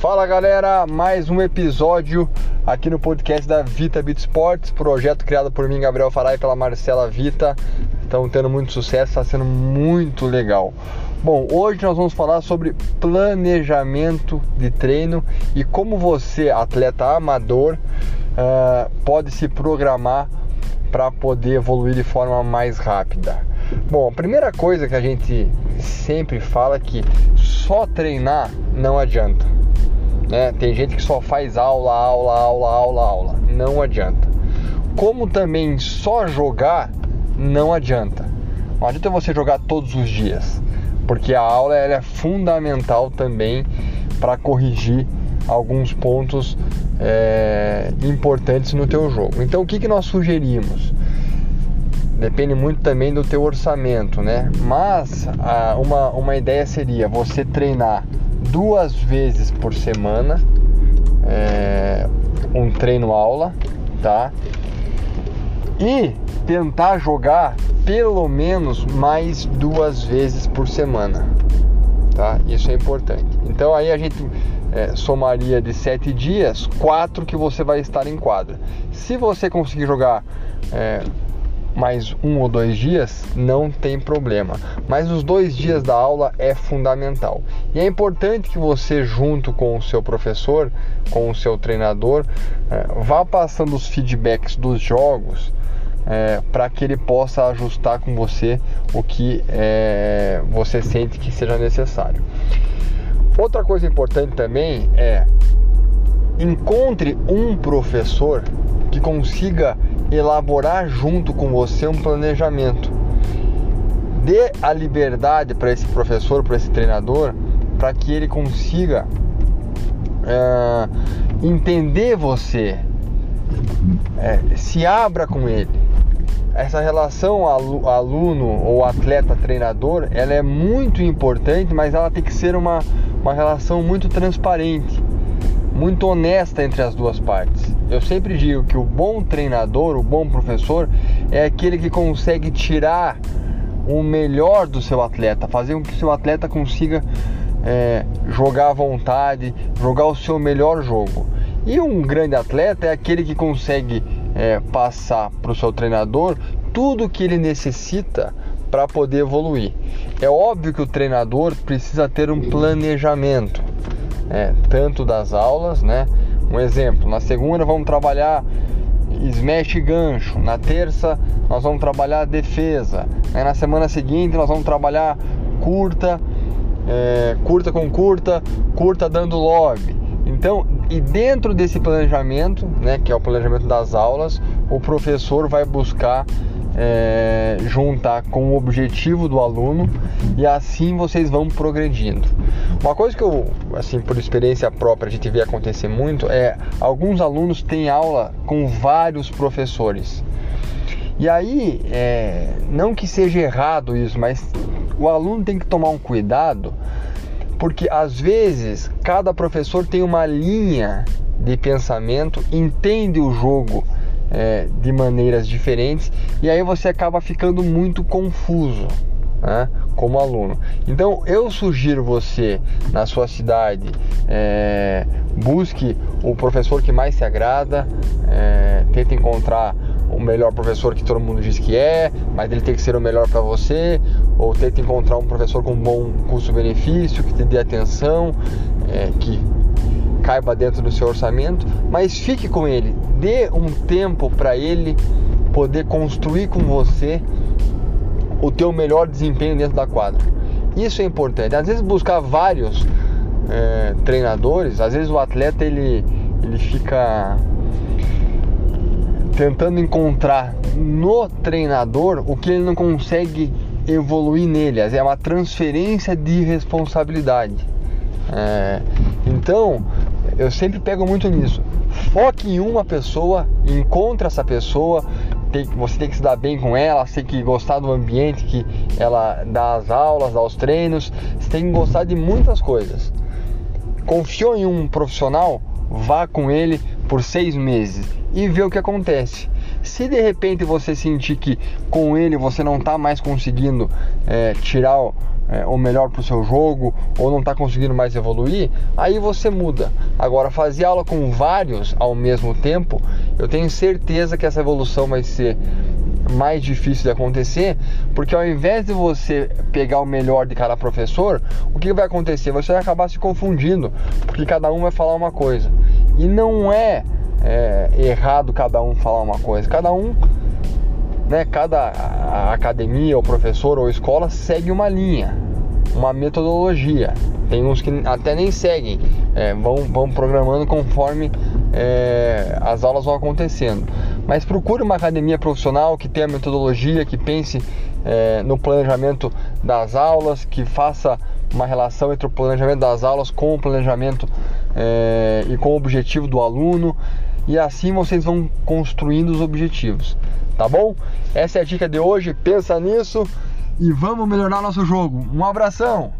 Fala galera, mais um episódio aqui no podcast da Vita Beat Sports, projeto criado por mim, Gabriel Farai, e pela Marcela Vita. Estão tendo muito sucesso, está sendo muito legal. Bom, hoje nós vamos falar sobre planejamento de treino e como você, atleta amador, uh, pode se programar para poder evoluir de forma mais rápida. Bom, a primeira coisa que a gente sempre fala é que só treinar não adianta. Né? Tem gente que só faz aula, aula, aula, aula, aula. Não adianta. Como também só jogar não adianta. Não adianta você jogar todos os dias, porque a aula é fundamental também para corrigir alguns pontos é, importantes no teu jogo. Então o que, que nós sugerimos? Depende muito também do teu orçamento, né? Mas a, uma, uma ideia seria você treinar duas vezes por semana, é, um treino aula, tá? E tentar jogar pelo menos mais duas vezes por semana, tá? Isso é importante. Então aí a gente é, somaria de sete dias, quatro que você vai estar em quadra. Se você conseguir jogar é, mais um ou dois dias, não tem problema. Mas os dois dias da aula é fundamental. E é importante que você, junto com o seu professor, com o seu treinador, é, vá passando os feedbacks dos jogos. É, para que ele possa ajustar com você o que é, você sente que seja necessário. Outra coisa importante também é encontre um professor que consiga elaborar junto com você um planejamento. Dê a liberdade para esse professor, para esse treinador, para que ele consiga é, entender você, é, se abra com ele. Essa relação aluno ou atleta-treinador, ela é muito importante, mas ela tem que ser uma, uma relação muito transparente muito honesta entre as duas partes. Eu sempre digo que o bom treinador, o bom professor, é aquele que consegue tirar o melhor do seu atleta, fazer com que o seu atleta consiga é, jogar à vontade, jogar o seu melhor jogo. E um grande atleta é aquele que consegue é, passar para o seu treinador tudo que ele necessita para poder evoluir. É óbvio que o treinador precisa ter um planejamento é, tanto das aulas, né? Um exemplo, na segunda vamos trabalhar smash gancho, na terça nós vamos trabalhar defesa, aí na semana seguinte nós vamos trabalhar curta, é, curta com curta, curta dando lobby. Então, e dentro desse planejamento, né, que é o planejamento das aulas, o professor vai buscar é, juntar com o objetivo do aluno e assim vocês vão progredindo. Uma coisa que eu, assim, por experiência própria, a gente vê acontecer muito é alguns alunos têm aula com vários professores. E aí, é, não que seja errado isso, mas o aluno tem que tomar um cuidado, porque às vezes cada professor tem uma linha de pensamento, entende o jogo é, de maneiras diferentes e aí você acaba ficando muito confuso né, como aluno. Então eu sugiro você na sua cidade é, busque o professor que mais se agrada, é, tente encontrar o melhor professor que todo mundo diz que é, mas ele tem que ser o melhor para você, ou tente encontrar um professor com bom custo-benefício, que te dê atenção, é, que caiba dentro do seu orçamento, mas fique com ele, dê um tempo para ele poder construir com você o teu melhor desempenho dentro da quadra. Isso é importante. Às vezes buscar vários é, treinadores, às vezes o atleta ele, ele fica tentando encontrar no treinador o que ele não consegue evoluir nele. É uma transferência de responsabilidade. É, então eu sempre pego muito nisso. Foque em uma pessoa, encontre essa pessoa, tem, você tem que se dar bem com ela, você tem que gostar do ambiente que ela dá as aulas, dá os treinos, você tem que gostar de muitas coisas. Confiou em um profissional, vá com ele por seis meses e vê o que acontece. Se de repente você sentir que com ele você não está mais conseguindo é, tirar o, é, o melhor para o seu jogo ou não está conseguindo mais evoluir, aí você muda. Agora, fazer aula com vários ao mesmo tempo, eu tenho certeza que essa evolução vai ser mais difícil de acontecer, porque ao invés de você pegar o melhor de cada professor, o que vai acontecer? Você vai acabar se confundindo, porque cada um vai falar uma coisa. E não é, é errado cada um falar uma coisa, cada um né, cada academia ou professor ou escola segue uma linha, uma metodologia. Tem uns que até nem seguem, é, vão, vão programando conforme é, as aulas vão acontecendo. Mas procure uma academia profissional que tenha metodologia, que pense é, no planejamento das aulas, que faça uma relação entre o planejamento das aulas com o planejamento é, e com o objetivo do aluno. E assim vocês vão construindo os objetivos, tá bom? Essa é a dica de hoje. Pensa nisso e vamos melhorar nosso jogo. Um abração!